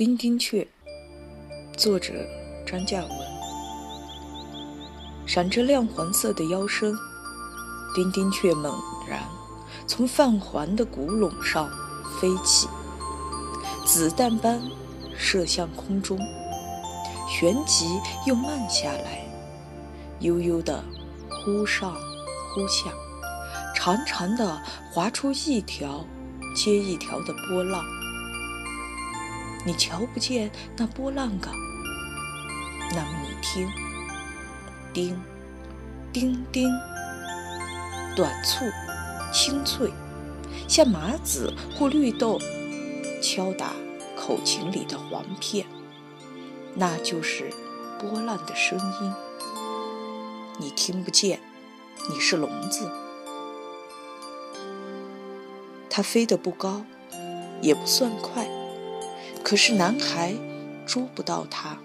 丁丁雀，作者张嘉文。闪着亮黄色的腰身，丁丁雀猛然从泛黄的古垄上飞起，子弹般射向空中，旋即又慢下来，悠悠地忽上忽下，长长的划出一条接一条的波浪。你瞧不见那波浪噶？那么你听，叮，叮叮，短促，清脆，像麻子或绿豆敲打口琴里的簧片，那就是波浪的声音。你听不见，你是聋子。它飞得不高，也不算快。可是男孩捉不到它，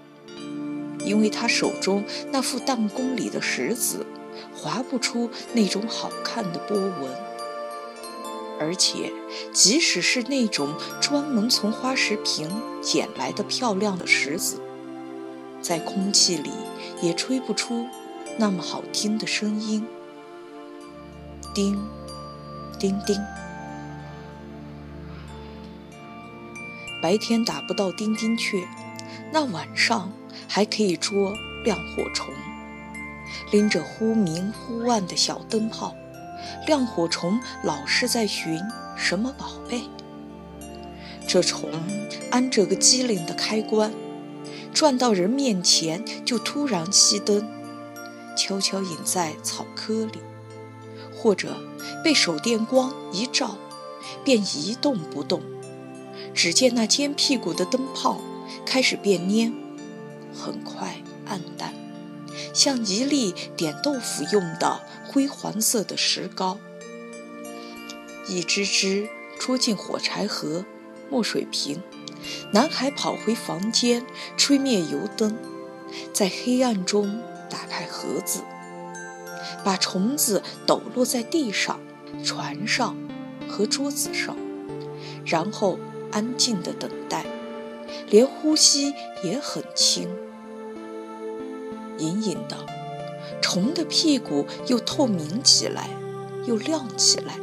因为他手中那副弹弓里的石子划不出那种好看的波纹，而且即使是那种专门从花石坪捡来的漂亮的石子，在空气里也吹不出那么好听的声音。叮，叮叮。白天打不到丁丁雀，那晚上还可以捉亮火虫。拎着忽明忽暗的小灯泡，亮火虫老是在寻什么宝贝。这虫安着个机灵的开关，转到人面前就突然熄灯，悄悄隐在草窠里，或者被手电光一照，便一动不动。只见那尖屁股的灯泡开始变蔫，很快暗淡，像一粒点豆腐用的灰黄色的石膏。一只只戳进火柴盒、墨水瓶。男孩跑回房间，吹灭油灯，在黑暗中打开盒子，把虫子抖落在地上、船上和桌子上，然后。安静的等待，连呼吸也很轻。隐隐的，虫的屁股又透明起来，又亮起来。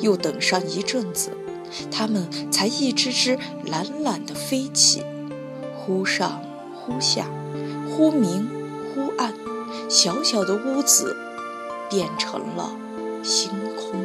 又等上一阵子，它们才一只只懒懒地飞起，忽上忽下，忽明忽暗。小小的屋子变成了星空。